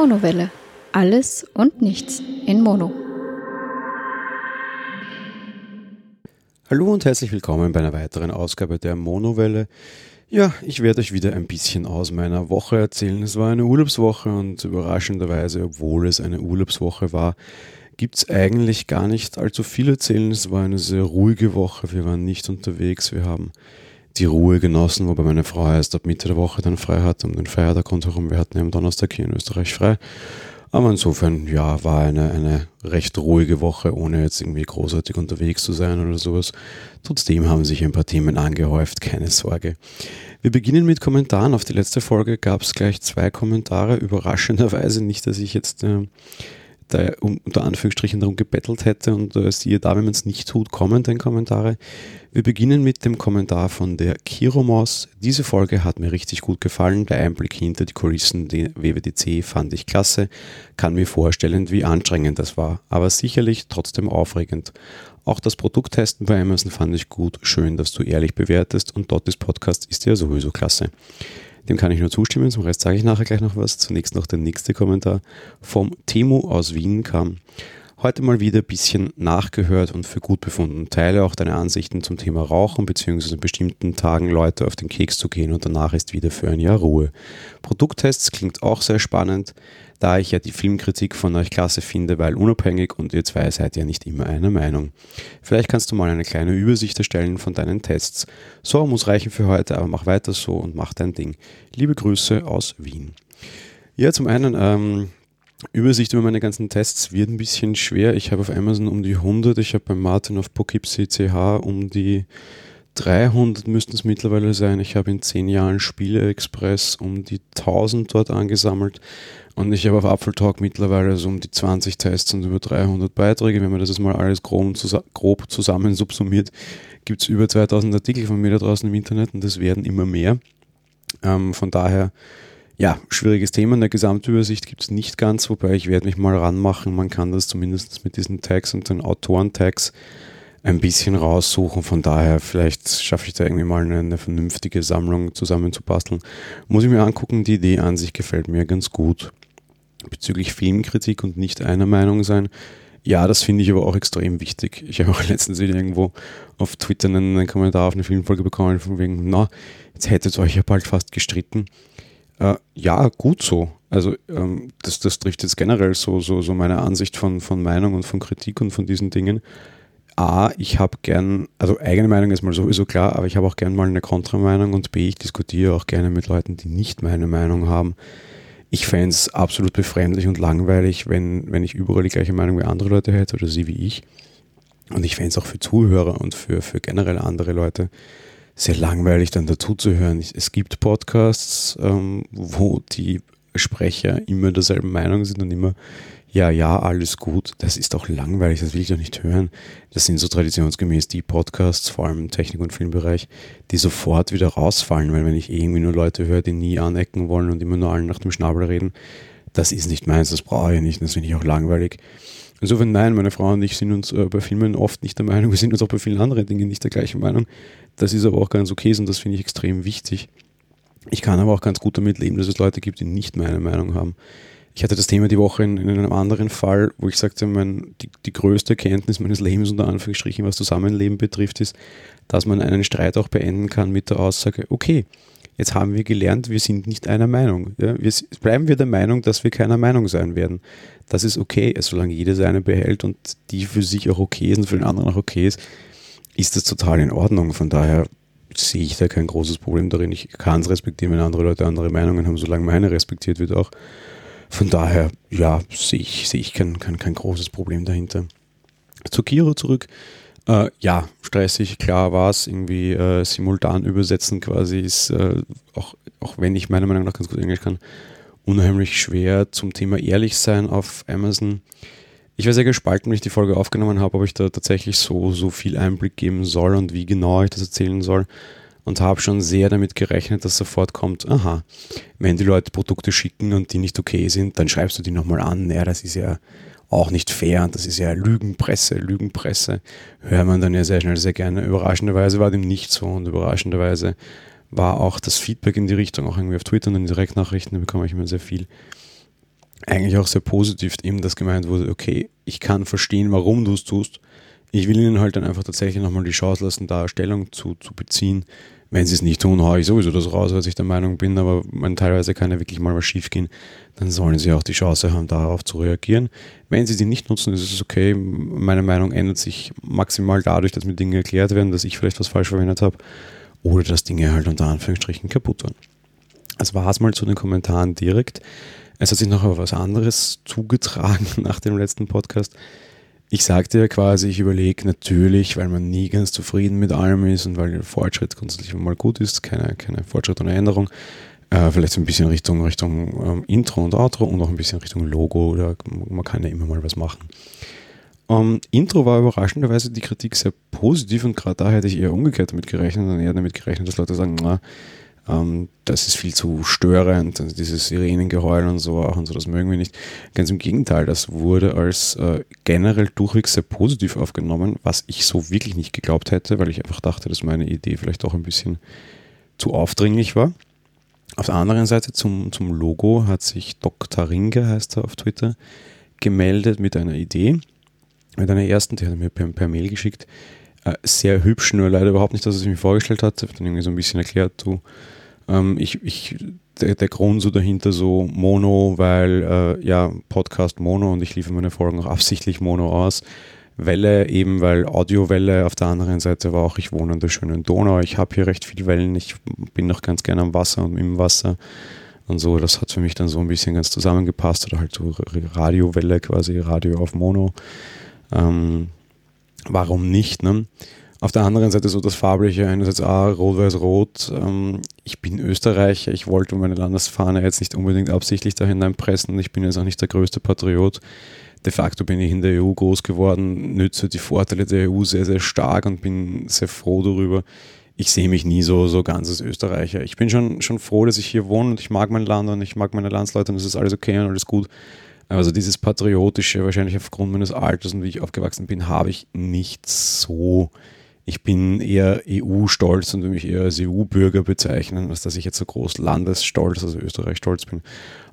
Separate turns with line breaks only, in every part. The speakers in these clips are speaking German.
Monowelle. Alles und nichts in Mono.
Hallo und herzlich willkommen bei einer weiteren Ausgabe der Monowelle. Ja, ich werde euch wieder ein bisschen aus meiner Woche erzählen. Es war eine Urlaubswoche und überraschenderweise, obwohl es eine Urlaubswoche war, gibt es eigentlich gar nicht allzu viel erzählen. Es war eine sehr ruhige Woche. Wir waren nicht unterwegs. Wir haben die Ruhe genossen, wobei meine Frau erst ab Mitte der Woche dann frei hatte, um den Feiertag rundherum. Wir hatten ja am Donnerstag hier in Österreich frei. Aber insofern, ja, war eine, eine recht ruhige Woche, ohne jetzt irgendwie großartig unterwegs zu sein oder sowas. Trotzdem haben sich ein paar Themen angehäuft, keine Sorge. Wir beginnen mit Kommentaren. Auf die letzte Folge gab es gleich zwei Kommentare. Überraschenderweise nicht, dass ich jetzt äh, da unter Anführungsstrichen darum gebettelt hätte und äh, siehe da, wenn man es nicht tut, kommen dann Kommentare. Wir beginnen mit dem Kommentar von der Kiromos. Diese Folge hat mir richtig gut gefallen. Der Einblick hinter die Kulissen der WWDC fand ich klasse. Kann mir vorstellen, wie anstrengend das war, aber sicherlich trotzdem aufregend. Auch das Produkttesten bei Amazon fand ich gut. Schön, dass du ehrlich bewertest und Dottis Podcast ist ja sowieso klasse. Dem kann ich nur zustimmen. Zum Rest sage ich nachher gleich noch was. Zunächst noch der nächste Kommentar vom Timo aus Wien kam. Heute mal wieder ein bisschen nachgehört und für gut befunden. Teile auch deine Ansichten zum Thema Rauchen bzw. bestimmten Tagen Leute auf den Keks zu gehen und danach ist wieder für ein Jahr Ruhe. Produkttests klingt auch sehr spannend da ich ja die Filmkritik von euch klasse finde, weil unabhängig und ihr zwei seid ja nicht immer einer Meinung. Vielleicht kannst du mal eine kleine Übersicht erstellen von deinen Tests. So muss reichen für heute, aber mach weiter so und mach dein Ding. Liebe Grüße aus Wien. Ja, zum einen, ähm, Übersicht über meine ganzen Tests wird ein bisschen schwer. Ich habe auf Amazon um die 100, ich habe bei Martin auf Poughkeepsie CH um die 300 müssten es mittlerweile sein. Ich habe in 10 Jahren Spiele Express um die 1000 dort angesammelt. Und ich habe auf Apfeltalk mittlerweile so um die 20 Tests und über 300 Beiträge. Wenn man das jetzt mal alles grob, grob zusammen subsumiert, gibt es über 2000 Artikel von mir da draußen im Internet und das werden immer mehr. Ähm, von daher, ja, schwieriges Thema. In der Gesamtübersicht gibt es nicht ganz, wobei ich werde mich mal ranmachen. Man kann das zumindest mit diesen Tags und den Autoren-Tags ein bisschen raussuchen. Von daher, vielleicht schaffe ich da irgendwie mal eine, eine vernünftige Sammlung zusammenzubasteln. Muss ich mir angucken, die Idee an sich gefällt mir ganz gut bezüglich Filmkritik und nicht einer Meinung sein. Ja, das finde ich aber auch extrem wichtig. Ich habe auch letztens wieder irgendwo auf Twitter einen, einen, Kommentar auf eine Filmfolge bekommen, von wegen, na, jetzt hättet ihr euch ja bald fast gestritten. Äh, ja, gut so. Also ähm, das, das trifft jetzt generell so, so, so meine Ansicht von, von Meinung und von Kritik und von diesen Dingen. A, ich habe gern, also eigene Meinung ist mal sowieso klar, aber ich habe auch gern mal eine Kontrameinung und B, ich diskutiere auch gerne mit Leuten, die nicht meine Meinung haben ich fände es absolut befremdlich und langweilig, wenn, wenn ich überall die gleiche Meinung wie andere Leute hätte oder sie wie ich. Und ich fände es auch für Zuhörer und für, für generell andere Leute sehr langweilig, dann dazu zu hören. Es gibt Podcasts, ähm, wo die Sprecher immer derselben Meinung sind und immer ja, ja, alles gut, das ist doch langweilig, das will ich doch nicht hören. Das sind so traditionsgemäß die Podcasts, vor allem im Technik- und Filmbereich, die sofort wieder rausfallen, weil wenn ich irgendwie nur Leute höre, die nie anecken wollen und immer nur allen nach dem Schnabel reden, das ist nicht meins, das brauche ich nicht, das finde ich auch langweilig. Insofern nein, meine Frau und ich sind uns äh, bei Filmen oft nicht der Meinung, wir sind uns auch bei vielen anderen Dingen nicht der gleichen Meinung. Das ist aber auch ganz okay und das finde ich extrem wichtig. Ich kann aber auch ganz gut damit leben, dass es Leute gibt, die nicht meine Meinung haben. Ich hatte das Thema die Woche in, in einem anderen Fall, wo ich sagte, mein, die, die größte Erkenntnis meines Lebens unter Anführungsstrichen, was Zusammenleben betrifft, ist, dass man einen Streit auch beenden kann mit der Aussage, okay, jetzt haben wir gelernt, wir sind nicht einer Meinung. Ja, wir, bleiben wir der Meinung, dass wir keiner Meinung sein werden. Das ist okay, solange jeder seine behält und die für sich auch okay ist und für den anderen auch okay ist, ist das total in Ordnung. Von daher sehe ich da kein großes Problem darin. Ich kann es respektieren, wenn andere Leute andere Meinungen haben, solange meine respektiert wird auch. Von daher, ja, sehe ich, sehe ich kein, kein, kein großes Problem dahinter. Zu Kiro zurück. Äh, ja, stressig, klar war es. Irgendwie äh, simultan übersetzen quasi ist, äh, auch, auch wenn ich meiner Meinung nach ganz gut Englisch kann, unheimlich schwer zum Thema ehrlich sein auf Amazon. Ich war sehr gespalten, wenn ich die Folge aufgenommen habe, ob ich da tatsächlich so, so viel Einblick geben soll und wie genau ich das erzählen soll und habe schon sehr damit gerechnet, dass sofort kommt, aha, wenn die Leute Produkte schicken und die nicht okay sind, dann schreibst du die nochmal an. Ja, das ist ja auch nicht fair und das ist ja Lügenpresse, Lügenpresse. Hört man dann ja sehr schnell, sehr gerne. Überraschenderweise war dem nicht so und überraschenderweise war auch das Feedback in die Richtung, auch irgendwie auf Twitter und in Direktnachrichten, da bekomme ich immer sehr viel. Eigentlich auch sehr positiv eben das gemeint wurde, okay, ich kann verstehen, warum du es tust. Ich will ihnen halt dann einfach tatsächlich nochmal die Chance lassen, da Stellung zu, zu beziehen. Wenn sie es nicht tun, haue ich sowieso das raus, weil ich der Meinung bin, aber man, teilweise kann ja wirklich mal was schief gehen, dann sollen sie auch die Chance haben, darauf zu reagieren. Wenn sie die nicht nutzen, ist es okay. Meine Meinung ändert sich maximal dadurch, dass mir Dinge erklärt werden, dass ich vielleicht was falsch verwendet habe oder dass Dinge halt unter Anführungsstrichen kaputt waren. Das war es mal zu den Kommentaren direkt. Es hat sich noch was anderes zugetragen nach dem letzten Podcast. Ich sagte ja quasi, ich überlege natürlich, weil man nie ganz zufrieden mit allem ist und weil der Fortschritt grundsätzlich mal gut ist, keine, keine Fortschritt und Änderung, äh, vielleicht so ein bisschen Richtung, Richtung ähm, Intro und Outro und auch ein bisschen Richtung Logo oder man kann ja immer mal was machen. Um, Intro war überraschenderweise die Kritik sehr positiv und gerade da hätte ich eher umgekehrt damit gerechnet und eher damit gerechnet, dass Leute sagen, na, ähm, das ist viel zu störend, also dieses Sirenengeheul und so auch und so, das mögen wir nicht. Ganz im Gegenteil, das wurde als äh, generell durchweg sehr positiv aufgenommen, was ich so wirklich nicht geglaubt hätte, weil ich einfach dachte, dass meine Idee vielleicht auch ein bisschen zu aufdringlich war. Auf der anderen Seite zum, zum Logo hat sich Dr. Ringe, heißt er auf Twitter, gemeldet mit einer Idee, mit einer ersten, die hat er mir per, per Mail geschickt, äh, sehr hübsch, nur leider überhaupt nicht, dass er sich mir vorgestellt hat. Ich habe dann irgendwie so ein bisschen erklärt, du, ähm, ich, ich, der, der, Grund so dahinter so Mono, weil äh, ja, Podcast Mono und ich liefere meine Folgen auch absichtlich Mono aus. Welle eben, weil Audiowelle auf der anderen Seite war auch, ich wohne an der schönen Donau, ich habe hier recht viele Wellen, ich bin noch ganz gerne am Wasser und im Wasser und so, das hat für mich dann so ein bisschen ganz zusammengepasst oder halt so Radiowelle quasi, Radio auf Mono. Ähm, warum nicht, ne? Auf der anderen Seite so das Farbliche, einerseits ah, rot-weiß-rot. Ähm, ich bin Österreicher, ich wollte meine Landesfahne jetzt nicht unbedingt absichtlich da hineinpressen. Ich bin jetzt auch nicht der größte Patriot. De facto bin ich in der EU groß geworden, nütze die Vorteile der EU sehr, sehr stark und bin sehr froh darüber. Ich sehe mich nie so, so ganz als Österreicher. Ich bin schon, schon froh, dass ich hier wohne und ich mag mein Land und ich mag meine Landsleute und es ist alles okay und alles gut. Also dieses Patriotische, wahrscheinlich aufgrund meines Alters und wie ich aufgewachsen bin, habe ich nicht so ich bin eher EU-stolz und würde mich eher als EU-Bürger bezeichnen, als dass ich jetzt so groß landesstolz, also Österreich stolz bin.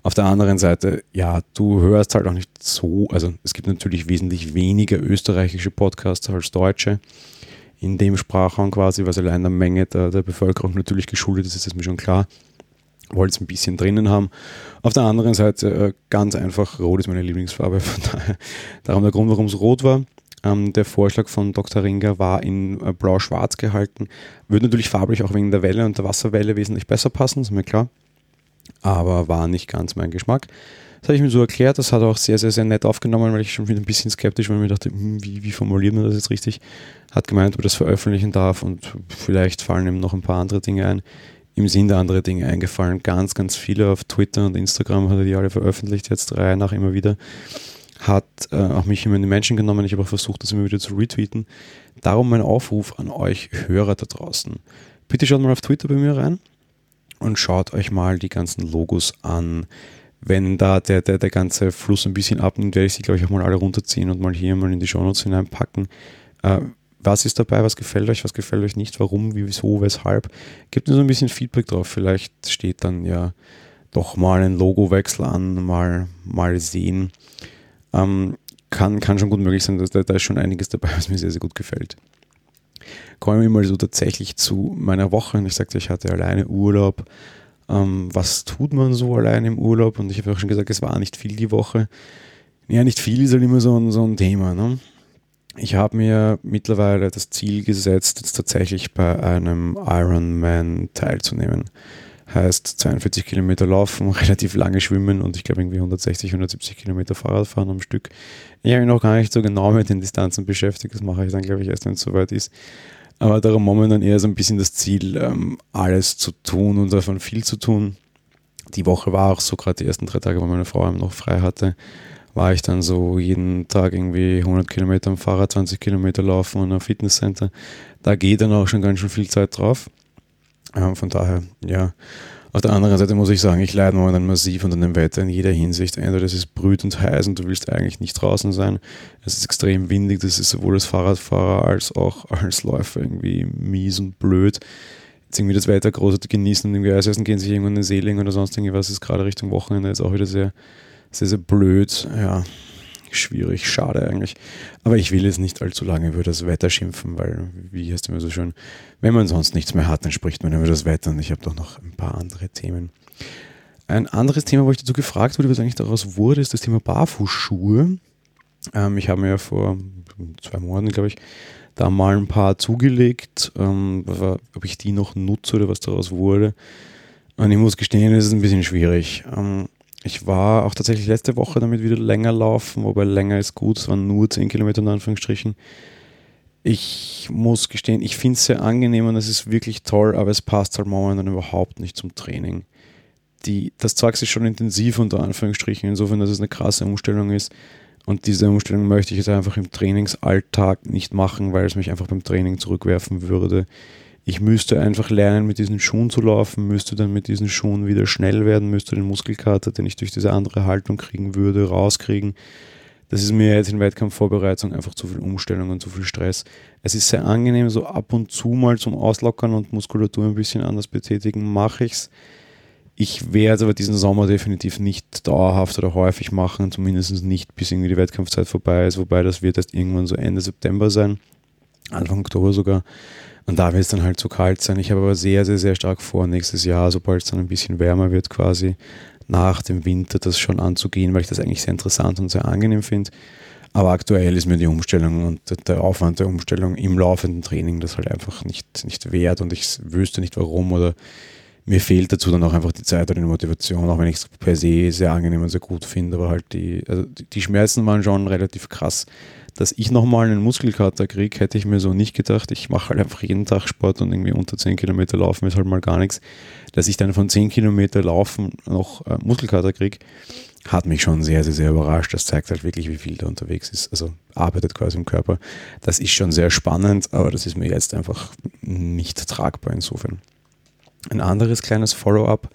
Auf der anderen Seite, ja, du hörst halt auch nicht so, also es gibt natürlich wesentlich weniger österreichische Podcasts als deutsche in dem Sprachraum quasi, was allein der Menge der, der Bevölkerung natürlich geschuldet ist, ist mir schon klar. Wollte es ein bisschen drinnen haben. Auf der anderen Seite äh, ganz einfach, Rot ist meine Lieblingsfarbe, von daher darum der Grund, warum es rot war. Ähm, der Vorschlag von Dr. Ringer war in äh, blau-schwarz gehalten. Würde natürlich farblich auch wegen der Welle und der Wasserwelle wesentlich besser passen, ist mir klar. Aber war nicht ganz mein Geschmack. Das habe ich mir so erklärt. Das hat auch sehr, sehr, sehr nett aufgenommen, weil ich schon wieder ein bisschen skeptisch war und mir dachte, hm, wie, wie formuliert man das jetzt richtig? Hat gemeint, ob er das veröffentlichen darf und vielleicht fallen ihm noch ein paar andere Dinge ein. Ihm sind andere Dinge eingefallen. Ganz, ganz viele auf Twitter und Instagram hat er die alle veröffentlicht, jetzt drei nach immer wieder hat äh, auch mich immer in die Menschen genommen. Ich habe auch versucht, das immer wieder zu retweeten. Darum mein Aufruf an euch Hörer da draußen. Bitte schaut mal auf Twitter bei mir rein und schaut euch mal die ganzen Logos an. Wenn da der, der, der ganze Fluss ein bisschen abnimmt, werde ich sie, glaube ich, auch mal alle runterziehen und mal hier mal in die Shownotes hineinpacken. Äh, was ist dabei, was gefällt euch, was gefällt euch nicht, warum, wieso, weshalb. Gebt mir so ein bisschen Feedback drauf. Vielleicht steht dann ja doch mal ein Logowechsel an, mal, mal sehen. Ähm, kann, kann schon gut möglich sein, dass da, da ist schon einiges dabei, was mir sehr, sehr gut gefällt. Kommen wir mal so tatsächlich zu meiner Woche. Ich sagte, ich hatte alleine Urlaub. Ähm, was tut man so alleine im Urlaub? Und ich habe auch schon gesagt, es war nicht viel die Woche. Ja, nicht viel ist halt immer so ein, so ein Thema. Ne? Ich habe mir mittlerweile das Ziel gesetzt, jetzt tatsächlich bei einem Ironman teilzunehmen heißt 42 Kilometer laufen, relativ lange schwimmen und ich glaube irgendwie 160, 170 Kilometer Fahrrad fahren am Stück. Ich habe mich noch gar nicht so genau mit den Distanzen beschäftigt, das mache ich dann glaube ich erst, wenn es soweit ist. Aber darum momentan eher so ein bisschen das Ziel, ähm, alles zu tun und davon viel zu tun. Die Woche war auch so, gerade die ersten drei Tage, wo meine Frau noch frei hatte, war ich dann so jeden Tag irgendwie 100 Kilometer am Fahrrad, 20 Kilometer laufen und am Fitnesscenter. Da geht dann auch schon ganz schön viel Zeit drauf. Ähm, von daher, ja. Auf der anderen Seite muss ich sagen, ich leide momentan massiv unter dem Wetter in jeder Hinsicht. Entweder es ist brütend heiß und du willst eigentlich nicht draußen sein. Es ist extrem windig, das ist sowohl als Fahrradfahrer als auch als Läufer irgendwie mies und blöd. Jetzt irgendwie das Wetter groß genießen und irgendwie Eisessen gehen, sich irgendwo in den See oder sonst irgendwas ist gerade Richtung Wochenende jetzt auch wieder sehr, sehr, sehr blöd. Ja, schwierig, schade eigentlich. Aber ich will jetzt nicht allzu lange über das Wetter schimpfen, weil, wie heißt immer so schön, wenn man sonst nichts mehr hat, dann spricht man über das Wetter und ich habe doch noch ein paar andere Themen. Ein anderes Thema, wo ich dazu gefragt wurde, was eigentlich daraus wurde, ist das Thema Barfußschuhe. Ähm, ich habe mir ja vor zwei Monaten, glaube ich, da mal ein paar zugelegt, ähm, ob ich die noch nutze oder was daraus wurde. Und ich muss gestehen, es ist ein bisschen schwierig. Ähm, ich war auch tatsächlich letzte Woche damit wieder länger laufen, wobei länger ist gut, es waren nur 10 Kilometer in Anführungsstrichen. Ich muss gestehen, ich finde es sehr angenehm und es ist wirklich toll, aber es passt halt momentan überhaupt nicht zum Training. Die, das Zeug ist schon intensiv unter Anführungsstrichen, insofern, dass es eine krasse Umstellung ist. Und diese Umstellung möchte ich jetzt einfach im Trainingsalltag nicht machen, weil es mich einfach beim Training zurückwerfen würde. Ich müsste einfach lernen, mit diesen Schuhen zu laufen, müsste dann mit diesen Schuhen wieder schnell werden, müsste den Muskelkater, den ich durch diese andere Haltung kriegen würde, rauskriegen. Das ist mir jetzt in Wettkampfvorbereitung einfach zu viel Umstellung und zu viel Stress. Es ist sehr angenehm, so ab und zu mal zum Auslockern und Muskulatur ein bisschen anders betätigen, mache ich es. Ich werde aber diesen Sommer definitiv nicht dauerhaft oder häufig machen, zumindest nicht bis irgendwie die Wettkampfzeit vorbei ist, wobei das wird erst irgendwann so Ende September sein, Anfang Oktober sogar. Und da wird es dann halt zu kalt sein. Ich habe aber sehr, sehr, sehr stark vor, nächstes Jahr, sobald es dann ein bisschen wärmer wird, quasi nach dem Winter das schon anzugehen, weil ich das eigentlich sehr interessant und sehr angenehm finde. Aber aktuell ist mir die Umstellung und der Aufwand der Umstellung im laufenden Training das halt einfach nicht, nicht wert und ich wüsste nicht warum oder mir fehlt dazu dann auch einfach die Zeit oder die Motivation, auch wenn ich es per se sehr angenehm und sehr gut finde, aber halt die, also die Schmerzen waren schon relativ krass. Dass ich nochmal einen Muskelkater kriege, hätte ich mir so nicht gedacht. Ich mache halt einfach jeden Tag Sport und irgendwie unter 10 Kilometer laufen ist halt mal gar nichts. Dass ich dann von 10 Kilometer laufen noch äh, Muskelkater kriege, hat mich schon sehr, sehr, sehr überrascht. Das zeigt halt wirklich, wie viel da unterwegs ist. Also arbeitet quasi im Körper. Das ist schon sehr spannend, aber das ist mir jetzt einfach nicht tragbar insofern. Ein anderes kleines Follow-up.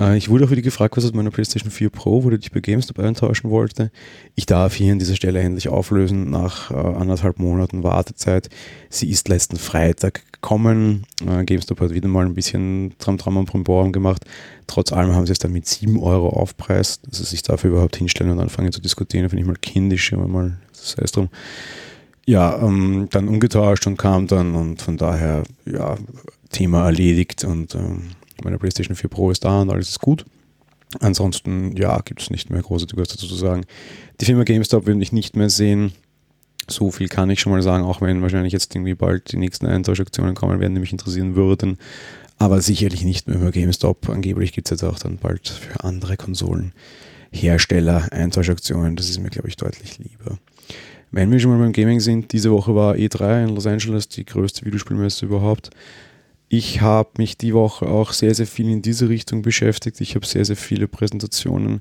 Äh, ich wurde auch wieder gefragt, was aus meiner PlayStation 4 Pro, wo du dich bei GameStop eintauschen wollte. Ich darf hier an dieser Stelle endlich auflösen nach äh, anderthalb Monaten Wartezeit. Sie ist letzten Freitag gekommen. Äh, GameStop hat wieder mal ein bisschen Tram-Tram und Brimborum gemacht. Trotz allem haben sie es dann mit 7 Euro aufpreist. Also sich dafür überhaupt hinstellen und anfangen zu diskutieren, finde ich mal kindisch, aber mal, das heißt drum. Ja, ähm, dann umgetauscht und kam dann und von daher, ja, Thema erledigt und ähm, meine PlayStation 4 Pro ist da und alles ist gut. Ansonsten, ja, gibt es nicht mehr großartig was dazu zu sagen. Die Firma GameStop will ich nicht mehr sehen. So viel kann ich schon mal sagen, auch wenn wahrscheinlich jetzt irgendwie bald die nächsten Eintauschaktionen kommen werden, die mich interessieren würden. Aber sicherlich nicht mehr über GameStop. Angeblich gibt es jetzt auch dann bald für andere Konsolenhersteller Eintauschaktionen. Das ist mir, glaube ich, deutlich lieber. Wenn wir schon mal beim Gaming sind, diese Woche war E3 in Los Angeles, die größte Videospielmesse überhaupt. Ich habe mich die Woche auch sehr, sehr viel in diese Richtung beschäftigt. Ich habe sehr, sehr viele Präsentationen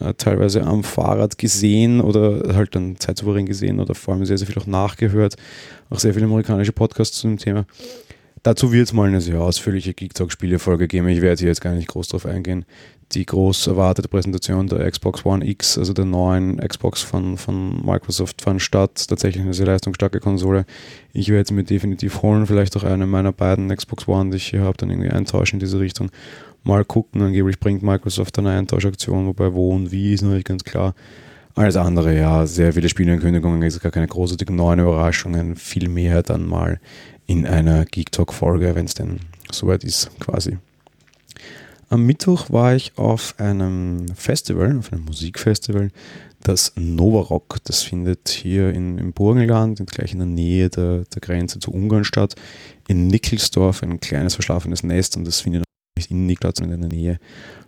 äh, teilweise am Fahrrad gesehen oder halt dann zeitsouverän gesehen oder vor allem sehr, sehr viel auch nachgehört. Auch sehr viele amerikanische Podcasts zu dem Thema. Dazu wird es mal eine sehr ausführliche Geek Talk Spielefolge geben. Ich werde hier jetzt gar nicht groß drauf eingehen die groß erwartete Präsentation der Xbox One X, also der neuen Xbox von, von Microsoft, fand statt. Tatsächlich eine sehr leistungsstarke Konsole. Ich werde mir definitiv holen, vielleicht auch eine meiner beiden Xbox One, die ich hier habe, dann irgendwie eintauschen in diese Richtung. Mal gucken, angeblich bringt Microsoft eine Eintauschaktion, wobei wo und wie ist noch nicht ganz klar. Alles andere, ja, sehr viele Spieleankündigungen, es gar keine großartigen neuen Überraschungen, viel mehr dann mal in einer Geek Talk Folge, wenn es denn soweit ist, quasi. Am Mittwoch war ich auf einem Festival, auf einem Musikfestival, das Nova Rock. Das findet hier in, im Burgenland, gleich in der Nähe der, der Grenze zu Ungarn statt. In Nickelsdorf, ein kleines verschlafenes Nest und das findet nicht in Nickels, sondern in der Nähe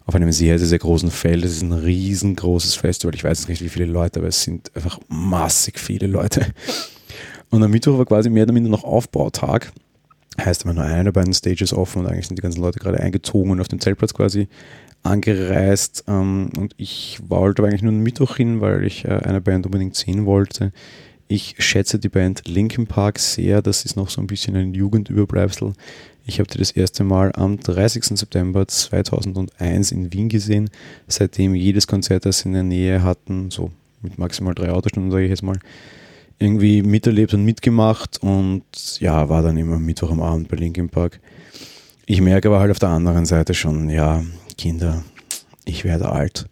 auf einem sehr, sehr, sehr großen Feld. Das ist ein riesengroßes Festival. Ich weiß nicht, wie viele Leute, aber es sind einfach massig viele Leute. Und am Mittwoch war quasi mehr oder minder noch Aufbautag heißt immer nur eine der beiden Stages offen und eigentlich sind die ganzen Leute gerade eingezogen und auf dem Zeltplatz quasi angereist. Ähm, und ich wollte eigentlich nur einen Mittwoch hin, weil ich äh, eine Band unbedingt sehen wollte. Ich schätze die Band Linkin Park sehr. Das ist noch so ein bisschen ein Jugendüberbleibsel. Ich habe die das erste Mal am 30. September 2001 in Wien gesehen. Seitdem jedes Konzert, das sie in der Nähe hatten, so mit maximal drei Autostunden, sage ich jetzt mal, irgendwie miterlebt und mitgemacht und ja, war dann immer Mittwoch am Abend bei Linkin Park. Ich merke aber halt auf der anderen Seite schon, ja, Kinder, ich werde alt.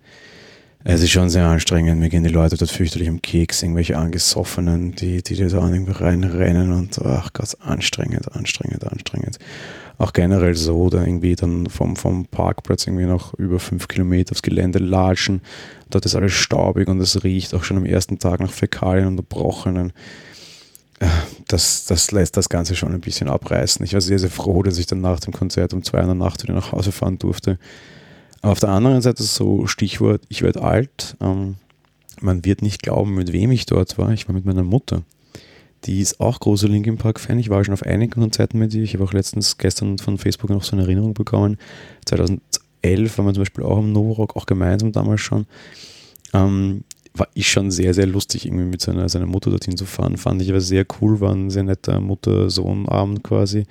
Es ist schon sehr anstrengend. Mir gehen die Leute dort fürchterlich am Keks, irgendwelche Angesoffenen, die, die da irgendwie reinrennen und ach Gott, anstrengend, anstrengend, anstrengend. Auch generell so, da irgendwie dann vom, vom Parkplatz irgendwie noch über fünf Kilometer aufs Gelände latschen. Dort ist alles staubig und es riecht auch schon am ersten Tag nach Fäkalien und Erbrochenen. Äh, das, das lässt das Ganze schon ein bisschen abreißen. Ich war sehr, sehr froh, dass ich dann nach dem Konzert um zwei in der Nacht wieder nach Hause fahren durfte aber auf der anderen Seite so Stichwort, ich werde alt. Ähm, man wird nicht glauben, mit wem ich dort war. Ich war mit meiner Mutter. Die ist auch großer Linkin Park-Fan. Ich war schon auf einigen Konzerten mit ihr. Ich habe auch letztens gestern von Facebook noch so eine Erinnerung bekommen. 2011 waren wir zum Beispiel auch im Novorock, auch gemeinsam damals schon. Ähm, war ich schon sehr, sehr lustig, irgendwie mit seiner, seiner Mutter dorthin zu fahren. Fand ich aber sehr cool, war ein sehr netter Mutter-Sohn-Abend quasi.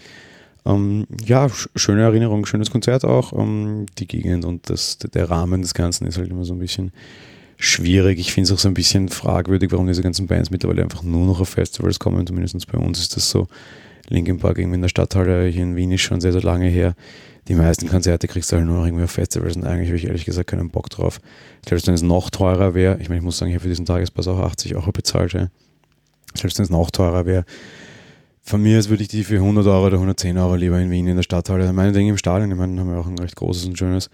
Ähm, ja, schöne Erinnerung, schönes Konzert auch. Ähm, die Gegend und das, der Rahmen des Ganzen ist halt immer so ein bisschen schwierig. Ich finde es auch so ein bisschen fragwürdig, warum diese ganzen Bands mittlerweile einfach nur noch auf Festivals kommen. Zumindest bei uns ist das so. Linkin Park irgendwie in der Stadthalle hier in Wien ist schon sehr, sehr lange her. Die meisten Konzerte kriegst du halt nur noch irgendwie auf Festivals und eigentlich habe ich ehrlich gesagt keinen Bock drauf. Selbst wenn es noch teurer wäre, ich meine, ich muss sagen, ich habe für diesen Tagespass auch 80 Euro bezahlt. Ja. Selbst wenn es noch teurer wäre, von mir aus würde ich die für 100 Euro oder 110 Euro lieber in Wien in der Stadthalle, meine Dinge im Stadion, ich meine, haben wir auch ein recht großes und schönes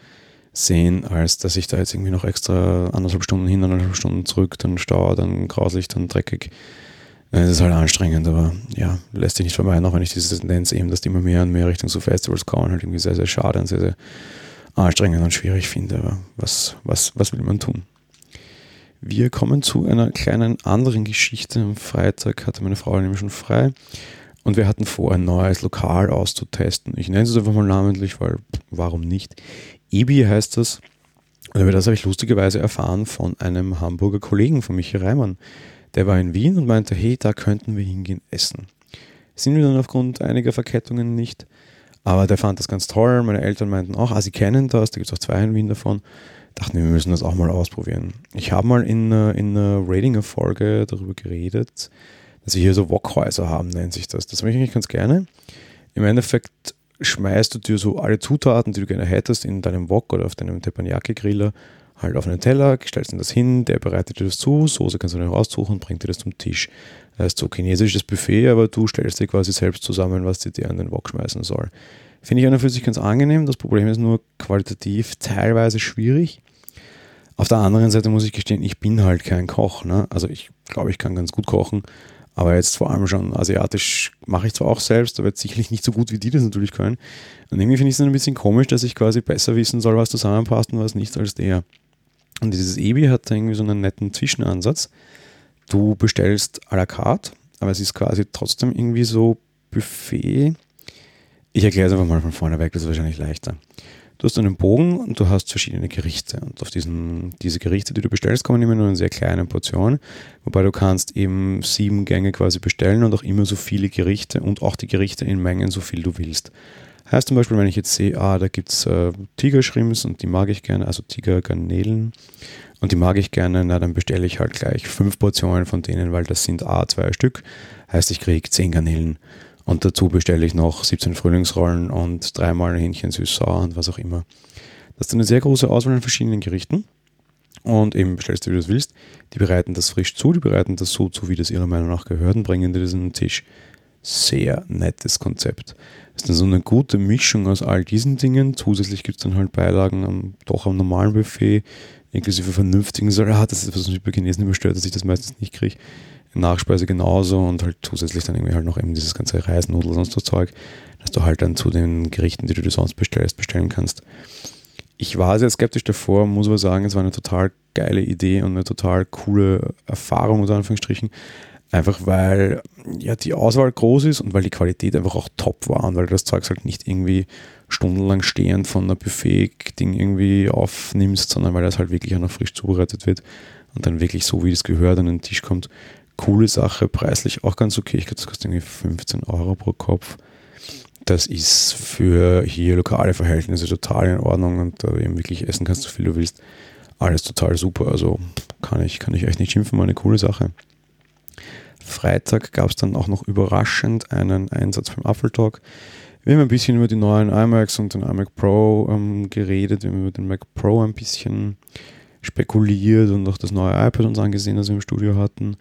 sehen, als dass ich da jetzt irgendwie noch extra anderthalb Stunden hin, anderthalb Stunden zurück, dann Stau, dann grauslich, dann dreckig. Das ist halt anstrengend, aber ja, lässt sich nicht vermeiden, auch wenn ich diese Tendenz eben, dass die immer mehr und mehr Richtung so Festivals kommen, halt irgendwie sehr, sehr schade und sehr, sehr anstrengend und schwierig finde. Aber was, was, was will man tun? Wir kommen zu einer kleinen anderen Geschichte. Am Freitag hatte meine Frau nämlich schon frei und wir hatten vor, ein neues Lokal auszutesten. Ich nenne es einfach mal namentlich, weil warum nicht? Ebi heißt das. Und über das habe ich lustigerweise erfahren von einem Hamburger Kollegen von Michael Reimann. Der war in Wien und meinte, hey, da könnten wir hingehen essen. Sind wir dann aufgrund einiger Verkettungen nicht. Aber der fand das ganz toll. Meine Eltern meinten auch, ah, sie kennen das, da gibt es auch zwei in Wien davon. Dachten wir, müssen das auch mal ausprobieren. Ich habe mal in, in einer Ratinger-Folge darüber geredet, dass wir hier so Wokhäuser haben, nennt sich das. Das mache ich eigentlich ganz gerne. Im Endeffekt schmeißt du dir so alle Zutaten, die du gerne hättest, in deinem Wok oder auf deinem Teppanyaki-Griller halt auf einen Teller, stellst dir das hin, der bereitet dir das zu, Soße kannst du dann raussuchen und bringt dir das zum Tisch. Das heißt so chinesisches Buffet, aber du stellst dir quasi selbst zusammen, was dir an den Wok schmeißen soll. Finde ich an und für sich ganz angenehm. Das Problem ist nur qualitativ teilweise schwierig. Auf der anderen Seite muss ich gestehen, ich bin halt kein Koch. Ne? Also ich glaube, ich kann ganz gut kochen, aber jetzt vor allem schon asiatisch mache ich zwar auch selbst, aber jetzt sicherlich nicht so gut, wie die das natürlich können. Und irgendwie finde ich es dann ein bisschen komisch, dass ich quasi besser wissen soll, was zusammenpasst und was nicht als der. Und dieses Ebi hat irgendwie so einen netten Zwischenansatz. Du bestellst à la carte, aber es ist quasi trotzdem irgendwie so Buffet. Ich erkläre es einfach mal von vorne weg, das ist wahrscheinlich leichter. Du hast einen Bogen und du hast verschiedene Gerichte. Und auf diesen, diese Gerichte, die du bestellst, kommen immer nur in sehr kleinen Portionen. Wobei du kannst eben sieben Gänge quasi bestellen und auch immer so viele Gerichte und auch die Gerichte in Mengen, so viel du willst. Heißt zum Beispiel, wenn ich jetzt sehe, ah, da gibt es äh, Tigerschrimps und die mag ich gerne, also Tigergarnelen und die mag ich gerne, na dann bestelle ich halt gleich fünf Portionen von denen, weil das sind A, zwei Stück. Heißt, ich kriege zehn Garnelen. Und dazu bestelle ich noch 17 Frühlingsrollen und dreimal Hähnchen süß-sauer und was auch immer. Das ist eine sehr große Auswahl an verschiedenen Gerichten. Und eben bestellst du, wie du das willst. Die bereiten das frisch zu, die bereiten das so zu, wie das ihrer Meinung nach gehört und bringen dir den Tisch. Sehr nettes Konzept. Das ist dann so eine gute Mischung aus all diesen Dingen. Zusätzlich gibt es dann halt Beilagen am, doch am normalen Buffet, inklusive vernünftigen Salat. Das ist etwas, was mich bei Chinesen überstört, dass ich das meistens nicht kriege. Nachspeise genauso und halt zusätzlich dann irgendwie halt noch eben dieses ganze Reisnudel und so Zeug, dass du halt dann zu den Gerichten, die du dir sonst bestellst, bestellen kannst. Ich war sehr skeptisch davor, muss aber sagen, es war eine total geile Idee und eine total coole Erfahrung, unter Anführungsstrichen. Einfach weil ja die Auswahl groß ist und weil die Qualität einfach auch top war und weil du das Zeug halt nicht irgendwie stundenlang stehend von einer Buffet-Ding irgendwie aufnimmst, sondern weil das halt wirklich auch noch frisch zubereitet wird und dann wirklich so, wie es gehört, an den Tisch kommt coole Sache, preislich auch ganz okay. Ich glaube, das kostet irgendwie 15 Euro pro Kopf. Das ist für hier lokale Verhältnisse total in Ordnung und da eben wirklich essen kannst, so viel du willst. Alles total super. Also kann ich, kann ich echt nicht schimpfen, war eine coole Sache. Freitag gab es dann auch noch überraschend einen Einsatz beim Apfeltalk. Wir haben ein bisschen über die neuen iMacs und den iMac Pro ähm, geredet. Wir haben über den Mac Pro ein bisschen spekuliert und noch das neue iPad uns angesehen, das wir im Studio hatten.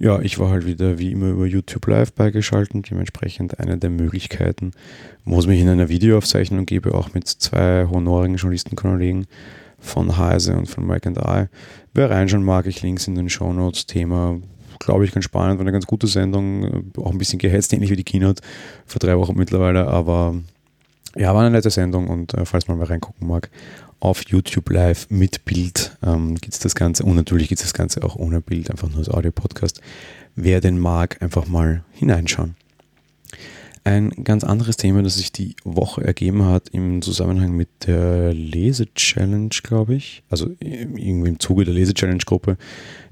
Ja, ich war halt wieder wie immer über YouTube Live beigeschaltet, dementsprechend eine der Möglichkeiten, wo es mich in einer Videoaufzeichnung gebe, auch mit zwei honorigen Journalistenkollegen von Heise und von Mike and I. Wer reinschauen mag, ich Links in den Show Notes. Thema, glaube ich, ganz spannend, war eine ganz gute Sendung, auch ein bisschen gehetzt, ähnlich wie die Keynote vor drei Wochen mittlerweile, aber ja, war eine nette Sendung und äh, falls man mal reingucken mag, auf YouTube Live mit Bild ähm, gibt es das Ganze und natürlich gibt es das Ganze auch ohne Bild, einfach nur als Audio-Podcast. Wer den mag, einfach mal hineinschauen. Ein ganz anderes Thema, das sich die Woche ergeben hat im Zusammenhang mit der Lese-Challenge, glaube ich. Also irgendwie im Zuge der Lese-Challenge-Gruppe,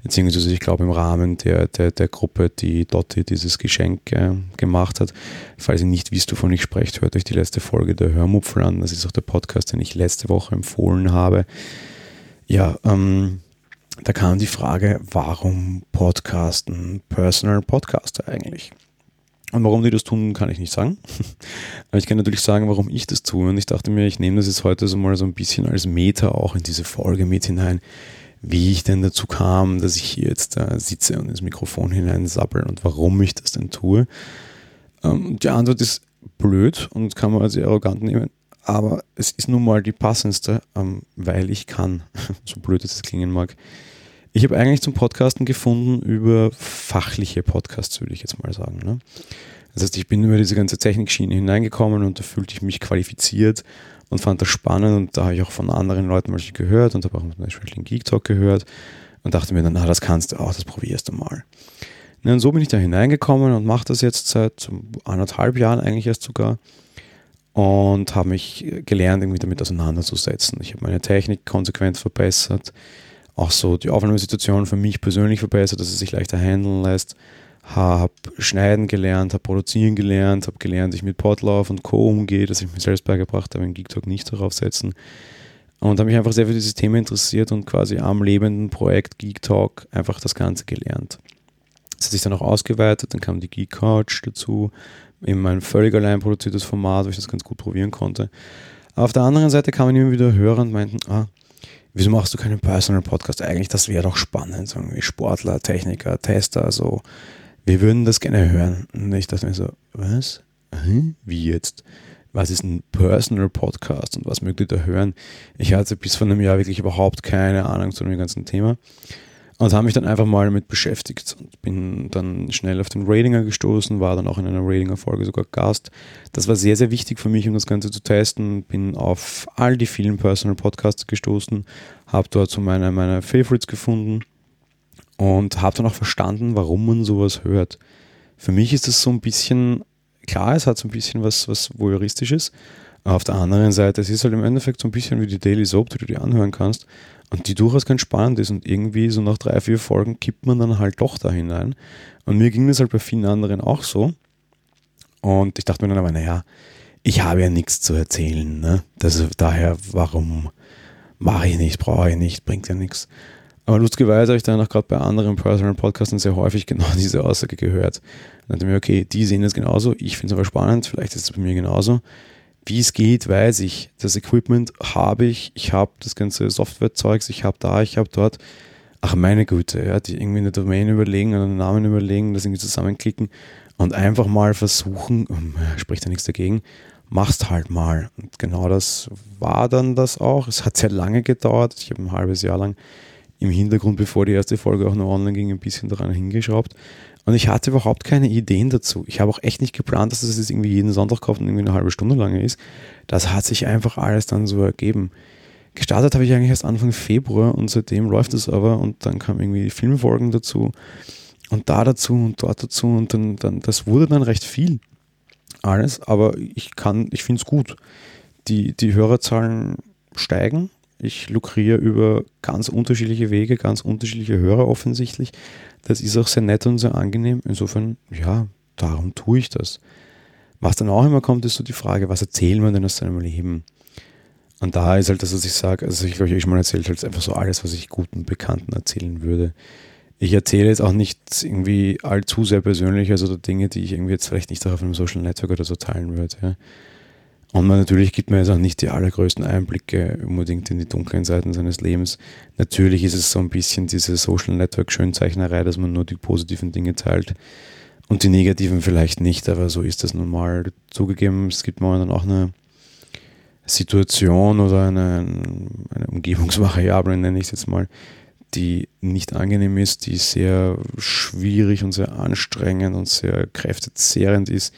beziehungsweise ich glaube im Rahmen der, der, der Gruppe, die Dotti dieses Geschenk äh, gemacht hat. Falls ihr nicht wisst, wovon ich spreche, hört euch die letzte Folge der Hörmupfel an. Das ist auch der Podcast, den ich letzte Woche empfohlen habe. Ja, ähm, da kam die Frage, warum Podcasten Personal Podcaster eigentlich? Und warum die das tun, kann ich nicht sagen. Aber ich kann natürlich sagen, warum ich das tue. Und ich dachte mir, ich nehme das jetzt heute so mal so ein bisschen als Meta auch in diese Folge mit hinein, wie ich denn dazu kam, dass ich hier jetzt da sitze und ins Mikrofon hineinsabbel und warum ich das denn tue. Ähm, die Antwort ist blöd und kann man als arrogant nehmen. Aber es ist nun mal die passendste, ähm, weil ich kann, so blöd es klingen mag. Ich habe eigentlich zum Podcasten gefunden über fachliche Podcasts, würde ich jetzt mal sagen. Ne? Das heißt, ich bin über diese ganze Technikschiene hineingekommen und da fühlte ich mich qualifiziert und fand das spannend und da habe ich auch von anderen Leuten mal gehört und habe auch zum Beispiel den Geek Talk gehört und dachte mir dann, na, das kannst du auch, das probierst du mal. und so bin ich da hineingekommen und mache das jetzt seit anderthalb Jahren eigentlich erst sogar und habe mich gelernt, irgendwie damit auseinanderzusetzen. Ich habe meine Technik konsequent verbessert auch so die Aufnahmesituation für mich persönlich verbessert, dass es sich leichter handeln lässt. Habe schneiden gelernt, habe produzieren gelernt, habe gelernt, wie ich mit Podlove und Co. umgehe, dass ich mir selbst beigebracht habe, in GeekTalk nicht darauf setzen. Und habe mich einfach sehr für dieses Thema interessiert und quasi am lebenden Projekt GeekTalk einfach das Ganze gelernt. Das hat sich dann auch ausgeweitet, dann kam die Geek Couch dazu, eben mein völlig allein produziertes Format, wo ich das ganz gut probieren konnte. Auf der anderen Seite kamen immer wieder Hörer und meinten, ah, wieso machst du keinen Personal Podcast? Eigentlich, das wäre doch spannend, so irgendwie Sportler, Techniker, Tester, so. Wir würden das gerne hören. Und ich dachte mir so, was? Hm? Wie jetzt? Was ist ein Personal Podcast und was mögt ihr da hören? Ich hatte bis vor einem Jahr wirklich überhaupt keine Ahnung zu dem ganzen Thema und habe mich dann einfach mal damit beschäftigt und bin dann schnell auf den Ratinger gestoßen, war dann auch in einer Ratinger-Folge sogar Gast. Das war sehr, sehr wichtig für mich, um das Ganze zu testen. Bin auf all die vielen Personal Podcasts gestoßen, habe dort so meine, meine Favorites gefunden und habe dann auch verstanden, warum man sowas hört. Für mich ist das so ein bisschen, klar, es hat so ein bisschen was, was Voyeuristisches. Auf der anderen Seite, es ist halt im Endeffekt so ein bisschen wie die Daily Soap, die du dir anhören kannst und die durchaus ganz spannend ist und irgendwie so nach drei, vier Folgen kippt man dann halt doch da hinein. Und mir ging das halt bei vielen anderen auch so. Und ich dachte mir dann aber, naja, ich habe ja nichts zu erzählen. Ne? Das, daher, warum mache ich nicht, brauche ich nicht, bringt ja nichts. Aber lustigerweise habe ich dann auch gerade bei anderen Personal Podcasts sehr häufig genau diese Aussage gehört. Und dachte mir, okay, die sehen das genauso, ich finde es aber spannend, vielleicht ist es bei mir genauso. Wie es geht, weiß ich. Das Equipment habe ich. Ich habe das ganze Softwarezeugs. Ich habe da, ich habe dort. Ach meine Güte, ja, die irgendwie eine Domain überlegen einen Namen überlegen, das irgendwie zusammenklicken und einfach mal versuchen, spricht ja nichts dagegen, machst halt mal. Und genau das war dann das auch. Es hat sehr lange gedauert. Ich habe ein halbes Jahr lang im Hintergrund, bevor die erste Folge auch noch online ging, ein bisschen daran hingeschraubt. Und ich hatte überhaupt keine Ideen dazu. Ich habe auch echt nicht geplant, dass das jetzt irgendwie jeden Sonntag kommt und irgendwie eine halbe Stunde lang ist. Das hat sich einfach alles dann so ergeben. Gestartet habe ich eigentlich erst Anfang Februar und seitdem läuft es aber und dann kamen irgendwie die Filmfolgen dazu und da dazu und dort dazu und dann, dann das wurde dann recht viel alles, aber ich kann, ich finde es gut. Die, die Hörerzahlen steigen. Ich lukriere über ganz unterschiedliche Wege, ganz unterschiedliche Hörer offensichtlich. Das ist auch sehr nett und sehr angenehm. Insofern, ja, darum tue ich das. Was dann auch immer kommt, ist so die Frage, was erzählen wir denn aus seinem Leben? Und da ist halt das, was ich sage, also ich glaube, ich schon mal erzählt, halt einfach so alles, was ich guten Bekannten erzählen würde. Ich erzähle jetzt auch nicht irgendwie allzu sehr Persönliches oder Dinge, die ich irgendwie jetzt vielleicht nicht auf einem Social Network oder so teilen würde. Ja. Und man, natürlich gibt man jetzt auch nicht die allergrößten Einblicke unbedingt in die dunklen Seiten seines Lebens. Natürlich ist es so ein bisschen diese Social Network Schönzeichnerei, dass man nur die positiven Dinge teilt und die negativen vielleicht nicht, aber so ist das nun mal zugegeben. Es gibt momentan auch eine Situation oder eine, eine Umgebungsvariable, nenne ich es jetzt mal, die nicht angenehm ist, die sehr schwierig und sehr anstrengend und sehr kräftezehrend ist,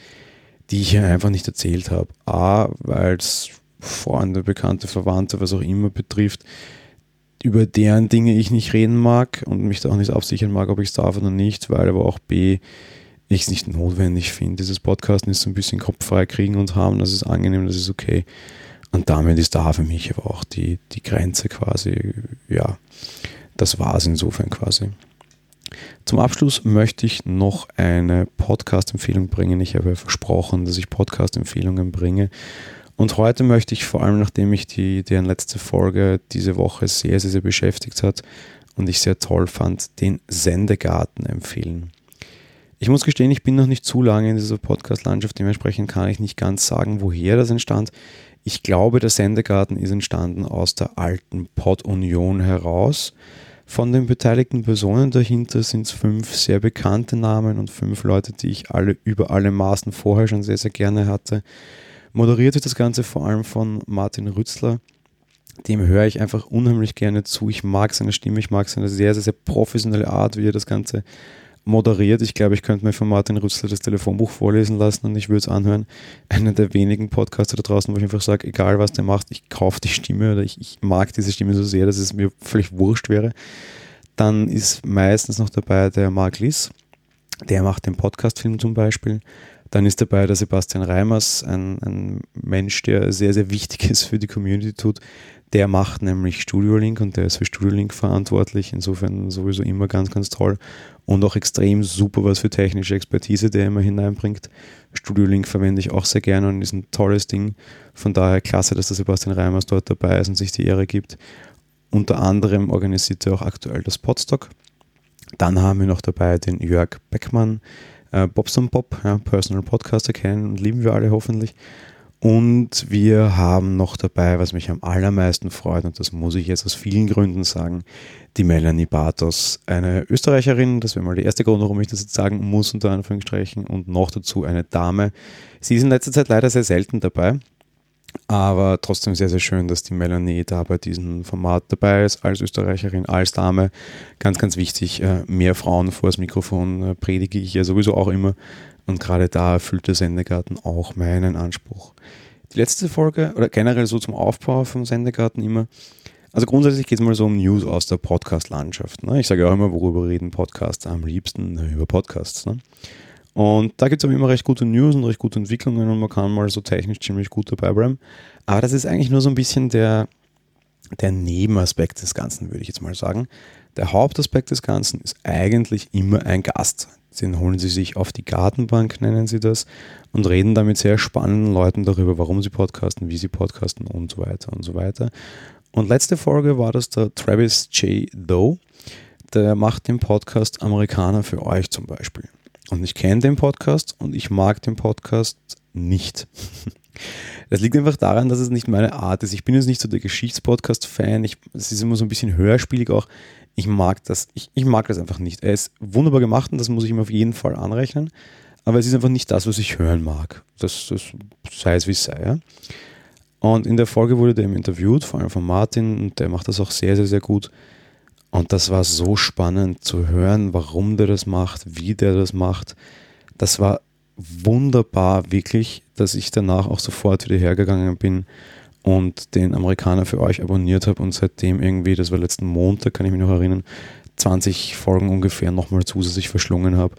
die ich hier einfach nicht erzählt habe. A, weil es Freunde, Bekannte, Verwandte, was auch immer betrifft, über deren Dinge ich nicht reden mag und mich da auch nicht absichern mag, ob ich es darf oder nicht, weil aber auch B, ich es nicht notwendig finde. Dieses Podcasten ist so ein bisschen Kopf frei kriegen und haben, das ist angenehm, das ist okay. Und damit ist da für mich aber auch die, die Grenze quasi, ja, das war es insofern quasi. Zum Abschluss möchte ich noch eine Podcast-Empfehlung bringen. Ich habe ja versprochen, dass ich Podcast-Empfehlungen bringe. Und heute möchte ich vor allem, nachdem ich die, deren letzte Folge diese Woche sehr, sehr, sehr beschäftigt hat und ich sehr toll fand, den Sendegarten empfehlen. Ich muss gestehen, ich bin noch nicht zu lange in dieser Podcast-Landschaft, dementsprechend kann ich nicht ganz sagen, woher das entstand. Ich glaube, der Sendegarten ist entstanden aus der alten Pod-Union heraus. Von den beteiligten Personen dahinter sind es fünf sehr bekannte Namen und fünf Leute, die ich alle über alle Maßen vorher schon sehr, sehr gerne hatte. Moderiert wird das Ganze vor allem von Martin Rützler. Dem höre ich einfach unheimlich gerne zu. Ich mag seine Stimme, ich mag seine sehr, sehr, sehr professionelle Art, wie er das Ganze moderiert. Ich glaube, ich könnte mir von Martin Rützler das Telefonbuch vorlesen lassen und ich würde es anhören. Einer der wenigen Podcaster da draußen, wo ich einfach sage, egal was der macht, ich kaufe die Stimme oder ich, ich mag diese Stimme so sehr, dass es mir völlig wurscht wäre. Dann ist meistens noch dabei der Mark Liss, der macht den Podcastfilm zum Beispiel. Dann ist dabei der Sebastian Reimers, ein, ein Mensch, der sehr, sehr wichtig ist für die Community tut. Der macht nämlich Studio Link und der ist für Studio Link verantwortlich. Insofern sowieso immer ganz, ganz toll und auch extrem super was für technische Expertise, der immer hineinbringt. Studio Link verwende ich auch sehr gerne und ist ein tolles Ding. Von daher klasse, dass der Sebastian Reimers dort dabei ist und sich die Ehre gibt. Unter anderem organisiert er auch aktuell das Podstock. Dann haben wir noch dabei den Jörg Beckmann, äh, Bobson Bob, ja, Personal Podcaster kennen und lieben wir alle hoffentlich. Und wir haben noch dabei, was mich am allermeisten freut, und das muss ich jetzt aus vielen Gründen sagen, die Melanie Bartos, eine Österreicherin, das wäre mal der erste Grund, warum ich das jetzt sagen muss, unter Anführungsstrichen, und noch dazu eine Dame. Sie ist in letzter Zeit leider sehr selten dabei, aber trotzdem sehr, sehr schön, dass die Melanie da bei diesem Format dabei ist, als Österreicherin, als Dame. Ganz, ganz wichtig, äh, mehr Frauen vor das Mikrofon äh, predige ich ja sowieso auch immer. Und gerade da erfüllt der Sendegarten auch meinen Anspruch. Die letzte Folge, oder generell so zum Aufbau vom Sendegarten immer, also grundsätzlich geht es mal so um News aus der Podcast-Landschaft. Ne? Ich sage auch immer, worüber reden Podcasts am liebsten? Über Podcasts. Ne? Und da gibt es aber immer recht gute News und recht gute Entwicklungen und man kann mal so technisch ziemlich gut dabei bleiben. Aber das ist eigentlich nur so ein bisschen der, der Nebenaspekt des Ganzen, würde ich jetzt mal sagen. Der Hauptaspekt des Ganzen ist eigentlich immer ein Gast. Den holen sie sich auf die Gartenbank, nennen sie das, und reden da mit sehr spannenden Leuten darüber, warum sie podcasten, wie sie podcasten und so weiter und so weiter. Und letzte Folge war das der Travis J. Doe. Der macht den Podcast Amerikaner für euch zum Beispiel. Und ich kenne den Podcast und ich mag den Podcast nicht. Das liegt einfach daran, dass es nicht meine Art ist. Ich bin jetzt nicht so der Geschichtspodcast-Fan. Es ist immer so ein bisschen hörspielig auch. Ich mag das. Ich, ich mag das einfach nicht. Er ist wunderbar gemacht und das muss ich ihm auf jeden Fall anrechnen. Aber es ist einfach nicht das, was ich hören mag. Das, das sei es wie es sei. Ja? Und in der Folge wurde der interviewt, vor allem von Martin, und der macht das auch sehr, sehr, sehr gut. Und das war so spannend zu hören, warum der das macht, wie der das macht. Das war wunderbar, wirklich, dass ich danach auch sofort wieder hergegangen bin und den Amerikaner für euch abonniert habe und seitdem irgendwie, das war letzten Montag, kann ich mich noch erinnern, 20 Folgen ungefähr nochmal zusätzlich verschlungen habe,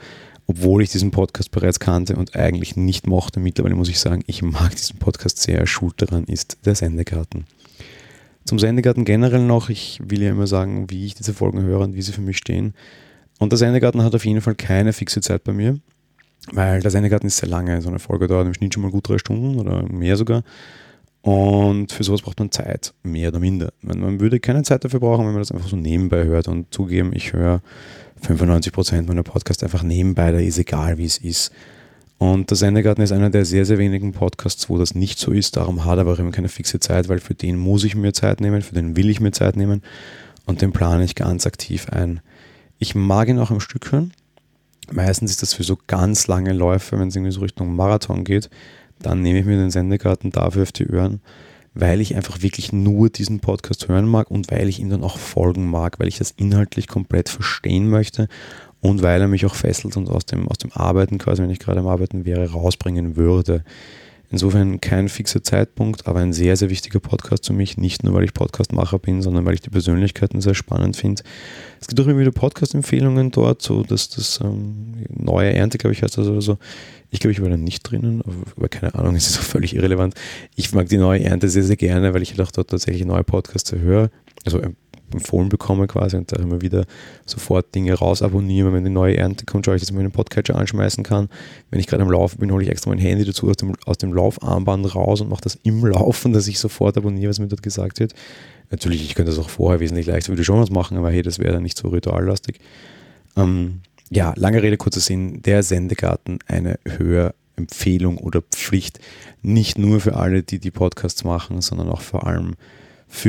obwohl ich diesen Podcast bereits kannte und eigentlich nicht mochte. Mittlerweile muss ich sagen, ich mag diesen Podcast sehr. Schuld daran ist der Sendegarten. Zum Sendegarten generell noch, ich will ja immer sagen, wie ich diese Folgen höre und wie sie für mich stehen. Und der Sendegarten hat auf jeden Fall keine fixe Zeit bei mir, weil der Sendegarten ist sehr lange. So eine Folge dauert im Schnitt schon mal gut drei Stunden oder mehr sogar. Und für sowas braucht man Zeit, mehr oder minder. Man würde keine Zeit dafür brauchen, wenn man das einfach so nebenbei hört und zugeben, ich höre 95% meiner Podcasts einfach nebenbei, da ist egal, wie es ist. Und der Sendegarten ist einer der sehr, sehr wenigen Podcasts, wo das nicht so ist. Darum hat er aber auch immer keine fixe Zeit, weil für den muss ich mir Zeit nehmen, für den will ich mir Zeit nehmen und den plane ich ganz aktiv ein. Ich mag ihn auch am Stück hören. Meistens ist das für so ganz lange Läufe, wenn es irgendwie so Richtung Marathon geht. Dann nehme ich mir den Sendegarten dafür auf die Ohren, weil ich einfach wirklich nur diesen Podcast hören mag und weil ich ihm dann auch folgen mag, weil ich das inhaltlich komplett verstehen möchte und weil er mich auch fesselt und aus dem, aus dem Arbeiten quasi, wenn ich gerade am Arbeiten wäre, rausbringen würde. Insofern kein fixer Zeitpunkt, aber ein sehr, sehr wichtiger Podcast für mich. Nicht nur, weil ich Podcastmacher bin, sondern weil ich die Persönlichkeiten sehr spannend finde. Es gibt auch immer wieder Podcast-Empfehlungen dort, so dass das ähm, neue Ernte, glaube ich, heißt das oder so. Ich glaube, ich war da nicht drinnen, aber keine Ahnung, es ist auch völlig irrelevant. Ich mag die neue Ernte sehr, sehr gerne, weil ich halt auch dort tatsächlich neue Podcasts höre. Also ähm, empfohlen bekomme quasi und da immer wieder sofort Dinge rausabonniere. Wenn die neue Ernte kommt, schaue ich, dass ich meinen Podcatcher anschmeißen kann. Wenn ich gerade am Laufen bin, hole ich extra mein Handy dazu aus dem, aus dem Laufarmband raus und mache das im Laufen, dass ich sofort abonniere, was mir dort gesagt wird. Natürlich, ich könnte das auch vorher wesentlich leichter würde schon was machen, aber hey, das wäre dann nicht so rituallastig. Ähm, ja, lange Rede, kurzer Sinn, der Sendegarten eine Hörempfehlung oder Pflicht, nicht nur für alle, die die Podcasts machen, sondern auch vor allem für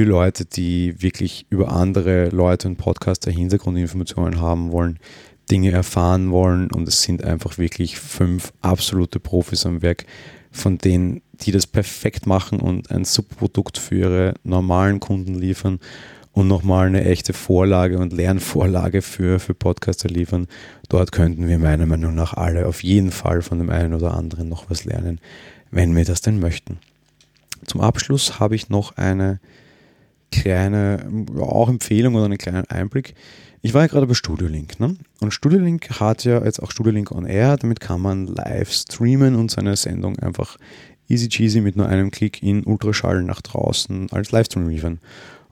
Leute, die wirklich über andere Leute und Podcaster Hintergrundinformationen haben wollen, Dinge erfahren wollen und es sind einfach wirklich fünf absolute Profis am Werk, von denen, die das perfekt machen und ein Subprodukt für ihre normalen Kunden liefern und nochmal eine echte Vorlage und Lernvorlage für, für Podcaster liefern. Dort könnten wir meiner Meinung nach alle auf jeden Fall von dem einen oder anderen noch was lernen, wenn wir das denn möchten. Zum Abschluss habe ich noch eine kleine auch Empfehlung oder einen kleinen Einblick. Ich war ja gerade bei Studiolink. Ne? Und Studiolink hat ja jetzt auch Studiolink on Air. Damit kann man live streamen und seine Sendung einfach easy cheesy mit nur einem Klick in Ultraschall nach draußen als Livestream liefern.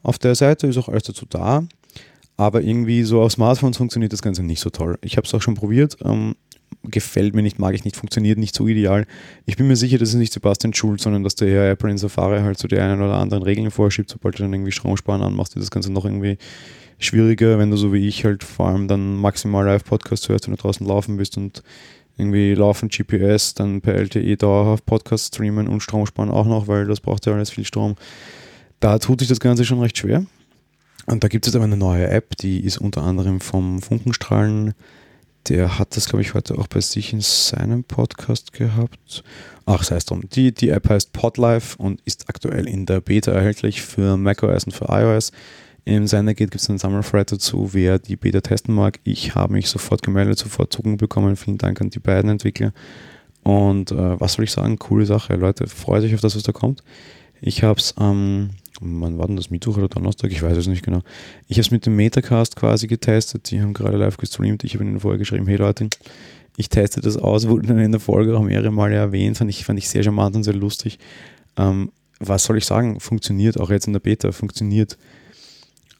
Auf der Seite ist auch alles dazu da. Aber irgendwie so auf Smartphones funktioniert das Ganze nicht so toll. Ich habe es auch schon probiert. Ähm, gefällt mir nicht, mag ich nicht, funktioniert nicht so ideal. Ich bin mir sicher, das ist nicht Sebastian schuld, sondern dass der Herr Apple in Safari halt so die einen oder anderen Regeln vorschiebt, sobald du dann irgendwie Stromsparen anmachst, wird das Ganze noch irgendwie schwieriger, wenn du so wie ich halt vor allem dann maximal Live-Podcast hörst, wenn du draußen laufen bist und irgendwie laufen GPS, dann per LTE dauerhaft Podcast streamen und Strom sparen auch noch, weil das braucht ja alles viel Strom. Da tut sich das Ganze schon recht schwer. Und da gibt es aber eine neue App, die ist unter anderem vom Funkenstrahlen der hat das, glaube ich, heute auch bei sich in seinem Podcast gehabt. Ach, sei es drum. Die, die App heißt Podlife und ist aktuell in der Beta erhältlich für macOS und für iOS. Im Sender geht gibt es einen Sammelthread dazu, wer die Beta testen mag. Ich habe mich sofort gemeldet, sofort Zugang bekommen. Vielen Dank an die beiden Entwickler. Und äh, was soll ich sagen? Coole Sache. Leute, freut euch auf das, was da kommt. Ich habe es am wann war denn das, Mittwoch oder Donnerstag? Ich weiß es nicht genau. Ich habe es mit dem Metacast quasi getestet. Die haben gerade live gestreamt. Ich habe ihnen vorher geschrieben, hey Leute, ich teste das aus, wurde dann in der Folge auch mehrere Male erwähnt. Fand ich, fand ich sehr charmant und sehr lustig. Ähm, was soll ich sagen? Funktioniert, auch jetzt in der Beta, funktioniert.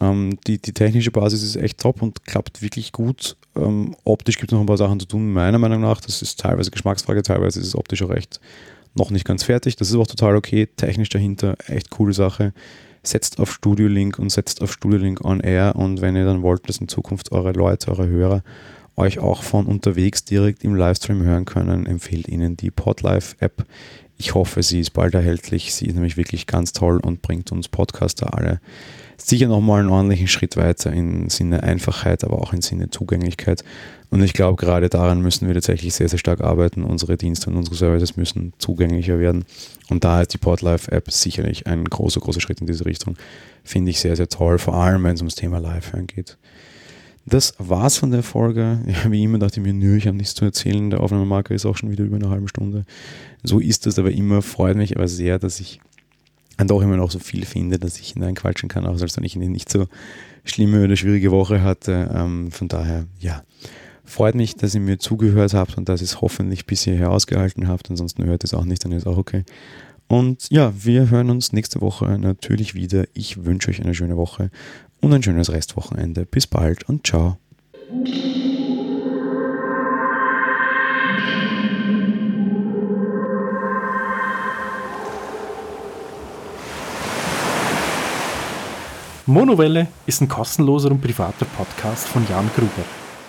Ähm, die, die technische Basis ist echt top und klappt wirklich gut. Ähm, optisch gibt es noch ein paar Sachen zu tun, meiner Meinung nach. Das ist teilweise Geschmacksfrage, teilweise ist es optisch auch echt noch nicht ganz fertig. Das ist auch total okay. Technisch dahinter, echt coole Sache. Setzt auf Studio Link und setzt auf Studio Link on Air. Und wenn ihr dann wollt, dass in Zukunft eure Leute, eure Hörer euch auch von unterwegs direkt im Livestream hören können, empfehlt Ihnen die Podlife App. Ich hoffe, sie ist bald erhältlich. Sie ist nämlich wirklich ganz toll und bringt uns Podcaster alle sicher nochmal einen ordentlichen Schritt weiter im Sinne Einfachheit, aber auch im Sinne Zugänglichkeit. Und ich glaube, gerade daran müssen wir tatsächlich sehr, sehr stark arbeiten. Unsere Dienste und unsere Services müssen zugänglicher werden. Und da ist die Podlife-App sicherlich ein großer, großer Schritt in diese Richtung. Finde ich sehr, sehr toll, vor allem wenn es ums Thema Live-Hören geht. Das war's von der Folge. Ja, wie immer dachte ich mir, nö, ich habe nichts zu erzählen. Der Aufnahmemarker ist auch schon wieder über eine halbe Stunde. So ist es aber immer. Freut mich aber sehr, dass ich und auch immer noch so viel finde, dass ich hineinquatschen kann, auch als wenn ich eine nicht so schlimme oder schwierige Woche hatte. Ähm, von daher, ja, freut mich, dass ihr mir zugehört habt und dass ihr es hoffentlich bis hierher ausgehalten habt. Ansonsten hört es auch nicht, dann ist auch okay. Und ja, wir hören uns nächste Woche natürlich wieder. Ich wünsche euch eine schöne Woche und ein schönes Restwochenende. Bis bald und ciao.
Monowelle ist ein kostenloser und privater Podcast von Jan Gruber.